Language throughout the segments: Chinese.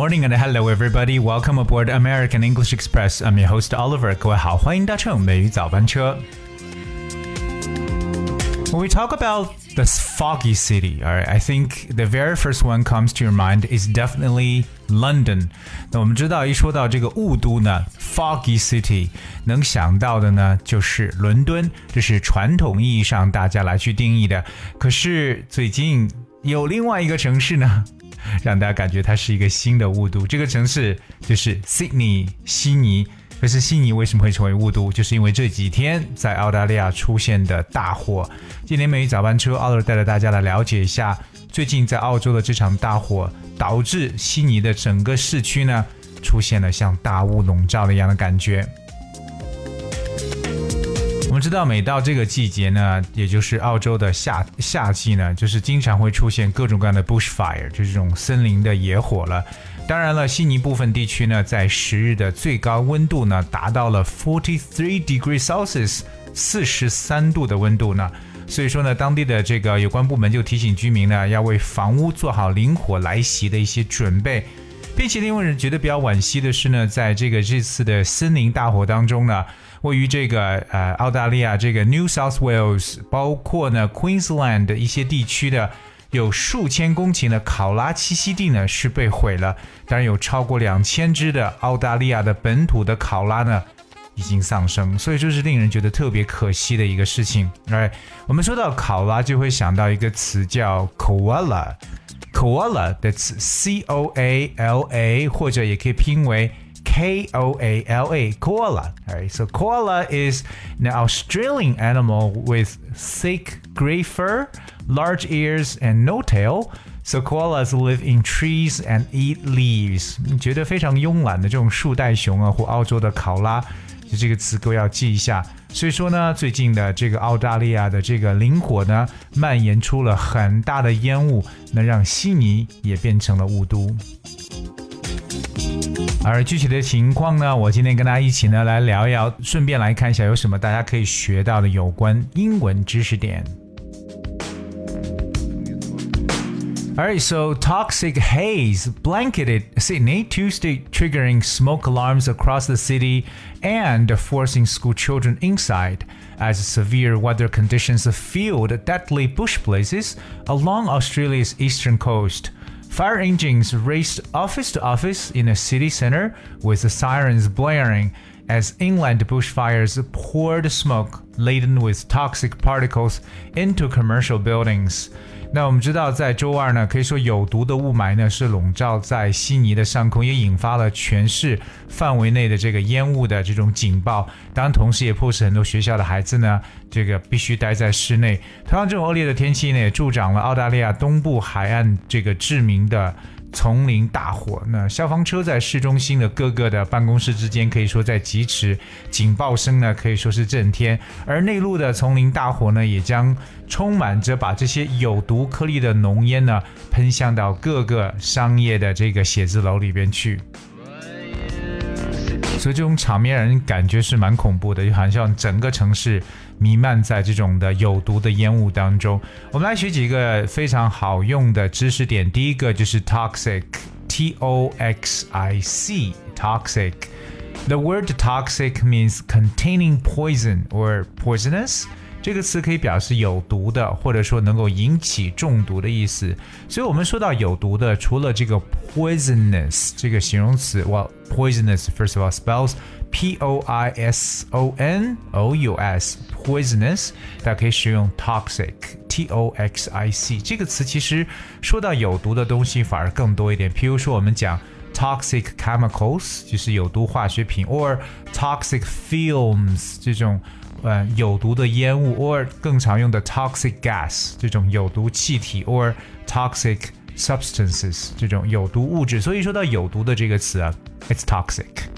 Good morning and hello everybody. Welcome aboard American English Express. I'm your host Oliver. 各位好，欢迎搭乘美语早班车。When we talk about the foggy city, all right, I think the very first one comes to your mind is definitely London。那我们知道，一说到这个雾都呢，foggy city，能想到的呢就是伦敦，这是传统意义上大家来去定义的。可是最近有另外一个城市呢， 让大家感觉它是一个新的雾都。这个城市就是 Sydney，悉尼。可是悉尼为什么会成为雾都？就是因为这几天在澳大利亚出现的大火。今天美语早班车，奥乐带着大家来了解一下最近在澳洲的这场大火，导致悉尼的整个市区呢出现了像大雾笼罩的一样的感觉。知道，每到这个季节呢，也就是澳洲的夏夏季呢，就是经常会出现各种各样的 bushfire，就是这种森林的野火了。当然了，悉尼部分地区呢，在十日的最高温度呢，达到了 forty three degrees Celsius，四十三度的温度呢。所以说呢，当地的这个有关部门就提醒居民呢，要为房屋做好林火来袭的一些准备。并且令人觉得比较惋惜的是呢，在这个这次的森林大火当中呢，位于这个呃澳大利亚这个 New South Wales，包括呢 Queensland 的一些地区的。有数千公顷的考拉栖息地呢是被毁了，当然有超过两千只的澳大利亚的本土的考拉呢已经丧生，所以这是令人觉得特别可惜的一个事情。哎，我们说到考拉就会想到一个词叫 koala koala，koala，that's c o a l a，或者也可以拼为 k o a l a，koala。Alright，so koala is an Australian animal with thick gray fur. large ears and no tail. So koalas live in trees and eat leaves。你觉得非常慵懒的这种树袋熊啊，或澳洲的考拉，就这个词各位要记一下。 所以说呢，最近的这个澳大利亚的这个林火呢，蔓延出了很大的烟雾，那让悉尼也变成了雾都。而具体的情况呢，我今天跟大家一起呢来聊一聊，顺便来看一下有什么大家可以学到的有关英文知识点。Alright, so toxic haze blanketed Sydney Tuesday, triggering smoke alarms across the city and forcing school children inside as severe weather conditions fueled deadly bush blazes along Australia's eastern coast. Fire engines raced office to office in a city centre with the sirens blaring as inland bushfires poured smoke laden with toxic particles into commercial buildings. 那我们知道，在周二呢，可以说有毒的雾霾呢是笼罩在悉尼的上空，也引发了全市范围内的这个烟雾的这种警报。当然，同时也迫使很多学校的孩子呢，这个必须待在室内。同样，这种恶劣的天气呢，也助长了澳大利亚东部海岸这个致名的。丛林大火，那消防车在市中心的各个的办公室之间，可以说在疾驰，警报声呢可以说是震天。而内陆的丛林大火呢，也将充满着把这些有毒颗粒的浓烟呢喷向到各个商业的这个写字楼里边去。所以这种场面让人感觉是蛮恐怖的，就好像整个城市弥漫在这种的有毒的烟雾当中。我们来学几个非常好用的知识点。第一个就是 toxic，T O X I C，toxic。The word toxic means containing poison or poisonous。这个词可以表示有毒的，或者说能够引起中毒的意思。所以，我们说到有毒的，除了这个 poisonous 这个形容词，well poisonous first of all spells p o i s o n o u s poisonous，大家可以使用 toxic t o x i c 这个词。其实说到有毒的东西，反而更多一点。譬如说，我们讲 toxic chemicals，就是有毒化学品，or toxic films 这种。呃有毒的烟雾，or 更常用的 toxic gas 这种有毒气体，or toxic substances 这种有毒物质。所以说到有毒的这个词啊，it's toxic。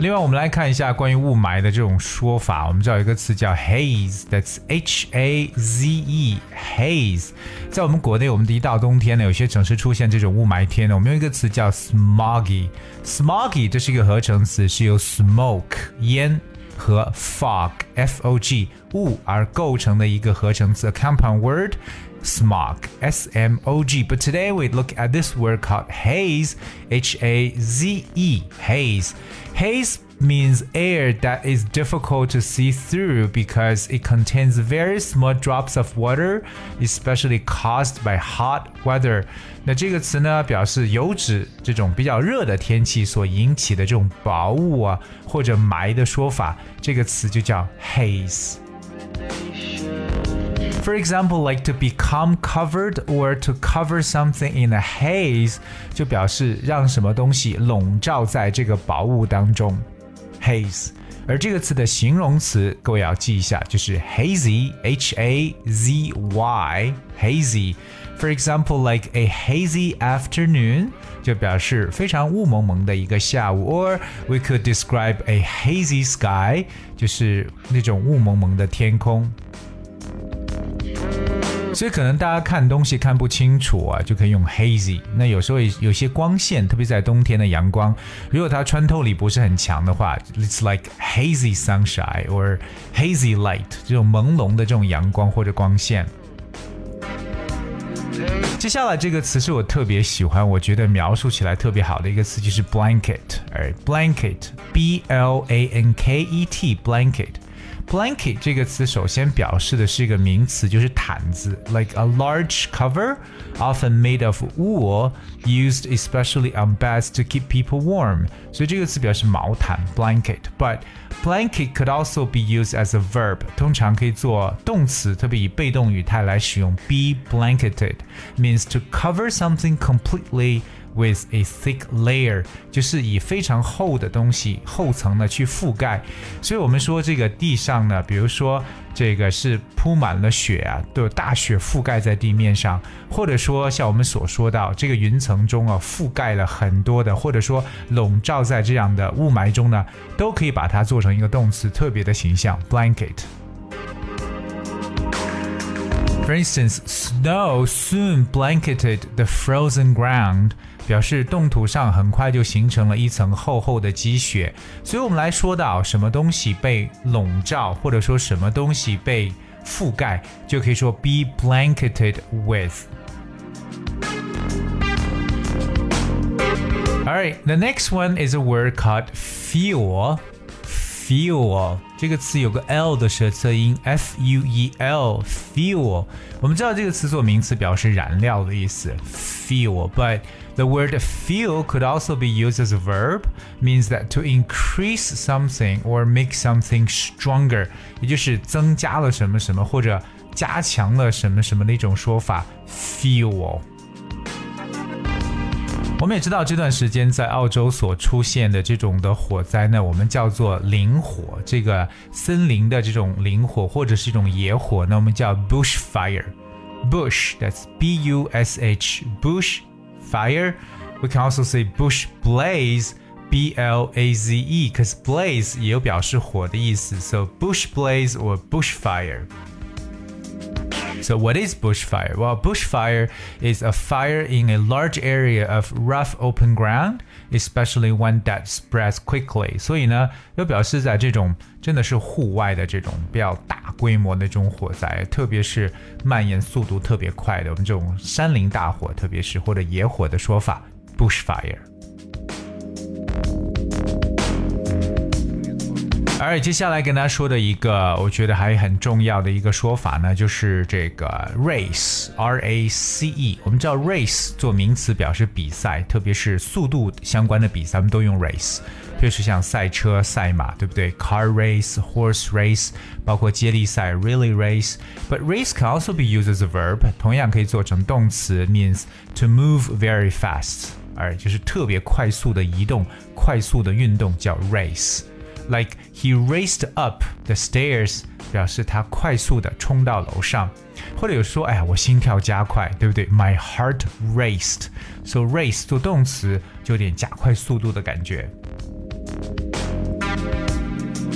另外，我们来看一下关于雾霾的这种说法。我们知道有一个词叫 haze，that's H A Z E，haze。在我们国内，我们的一到冬天呢，有些城市出现这种雾霾天呢，我们用一个词叫 smoggy。smoggy 这是一个合成词，是由 smoke 烟和 fog f o g 雾而构成的一个合成词，a compound word。smog, S M O G. But today we look at this word called haze, H A Z E, haze. Haze means air that is difficult to see through because it contains very small drops of water, especially caused by hot weather. 那这个词呢，表示有指这种比较热的天气所引起的这种薄雾啊或者霾的说法，这个词就叫 haze。 For example, like to become covered or to cover something in a haze，就表示让什么东西笼罩在这个薄雾当中。haze。而这个词的形容词，各位要记一下，就是 hazy，h a z y，hazy。For example, like a hazy afternoon，就表示非常雾蒙蒙的一个下午。Or we could describe a hazy sky，就是那种雾蒙蒙的天空。 所以可能大家看东西看不清楚啊，就可以用 hazy。那有时候有些光线，特别在冬天的阳光，如果它穿透力不是很强的话，it's like hazy sunshine or hazy light，这种朦胧的这种阳光或者光线。接下来这个词是我特别喜欢，我觉得描述起来特别好的一个词就是 blanket，而 blanket，b l a n k e t，blanket。Blanket 这个词首先表示的是一个名词，就是毯子，like a large cover, often made of wool, used especially on beds to keep people warm。所以这个词表示毛毯，blanket。But blanket could also be used as a verb，通常可以做动词，特别以被动语态来使用。Be blanketed means to cover something completely。 With a thick layer，就是以非常厚的东西厚层的去覆盖。所以我们说这个地上呢，比如说这个是铺满了雪啊，都有大雪覆盖在地面上，或者说像我们所说到这个云层中啊，覆盖了很多的，或者说笼罩在这样的雾霾中呢，都可以把它做成一个动词，特别的形象，blanket。For instance, snow soon blanketed the frozen ground. 表示冻土上很快就形成了一层厚厚的积雪，所以我们来说到什么东西被笼罩，或者说什么东西被覆盖，就可以说 be blanketed with。Alright, the next one is a word called fuel. Fuel 这个词有个 l 的舌侧音，f u e l fuel。我们知道这个词做名词表示燃料的意思，fuel，but The word fuel could also be used as a verb, means that to increase something or make something stronger，也就是增加了什么什么或者加强了什么什么的一种说法。Fuel。我们也知道这段时间在澳洲所出现的这种的火灾呢，我们叫做林火，这个森林的这种林火或者是一种野火，那我们叫 bushfire。Bush，that's B-U-S-H，bush。fire. We can also say bush blaze, B L A Z E, because blaze 也有表示火的意思，so bush blaze or bushfire. So what is bushfire? Well, bushfire is a fire in a large area of rough open ground, especially one that spreads quickly. 所以呢，又表示在这种真的是户外的这种比较大规模的这种火灾，特别是蔓延速度特别快的，我们这种山林大火，特别是或者野火的说法，bushfire。 而接下来跟大家说的一个，我觉得还很重要的一个说法呢，就是这个 race，r a c e。我们知道 race 做名词表示比赛，特别是速度相关的比赛，我们都用 race。特别是像赛车、赛马，对不对？Car race, horse race，包括接力赛 relay race。But race can also be used as a verb，同样可以做成动词，means to move very fast，而就是特别快速的移动、快速的运动叫 race。Like he raced up the stairs，表示他快速的冲到楼上，或者有说，哎呀，我心跳加快，对不对？My heart raced。So race 做动词就有点加快速度的感觉。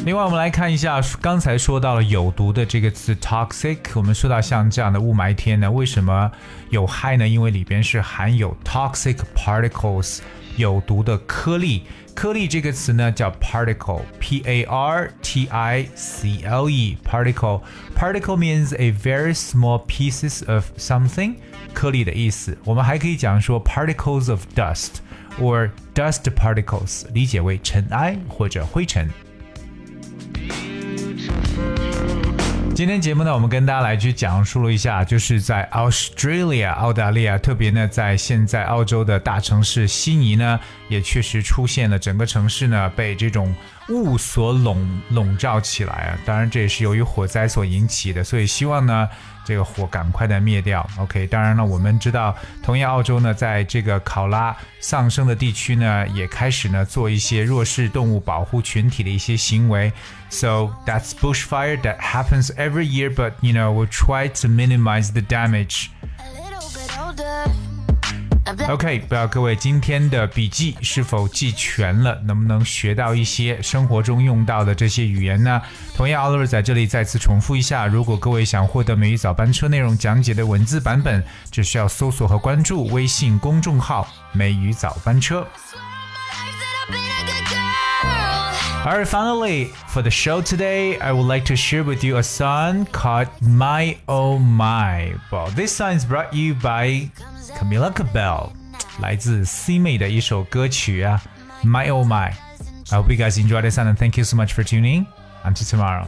另外，我们来看一下刚才说到了有毒的这个词 toxic。我们说到像这样的雾霾天呢，为什么有害呢？因为里边是含有 toxic particles，有毒的颗粒。颗粒这个词呢叫 particle，p a r t i c l e，particle。particle means a very small pieces of something，颗粒的意思。我们还可以讲说 particles of dust or dust particles，理解为尘埃或者灰尘。今天节目呢，我们跟大家来去讲述了一下，就是在 Australia 澳大利亚，特别呢在现在澳洲的大城市悉尼呢，也确实出现了整个城市呢被这种。雾所笼笼罩起来啊！当然，这也是由于火灾所引起的，所以希望呢，这个火赶快的灭掉。OK，当然了，我们知道，同样澳洲呢，在这个考拉丧生的地区呢，也开始呢做一些弱势动物保护群体的一些行为。So that's bushfire that happens every year, but you know we'll try to minimize the damage. OK，不知道各位今天的笔记是否记全了？能不能学到一些生活中用到的这些语言呢？同样，Oliver 在这里再次重复一下：如果各位想获得美语早班车内容讲解的文字版本，只需要搜索和关注微信公众号“美语早班车”。Alright, finally, for the show today, I would like to share with you a song called My Oh My. Well, this song is brought you by Camila Cabello，来自 C 妹的一首歌曲啊，My Oh My。I hope you guys enjoyed this and thank you so much for tuning. Until tomorrow.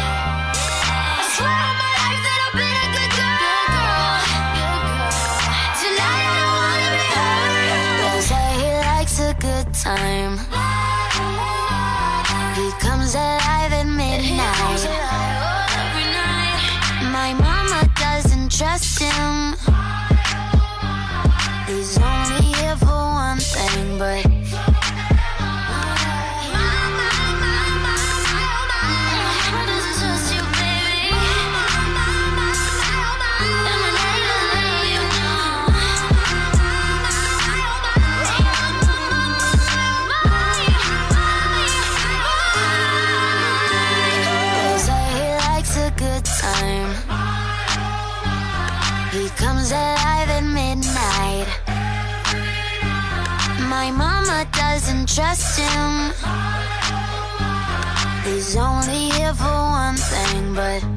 Time. He comes at doesn't trust him. He's only here for one thing, but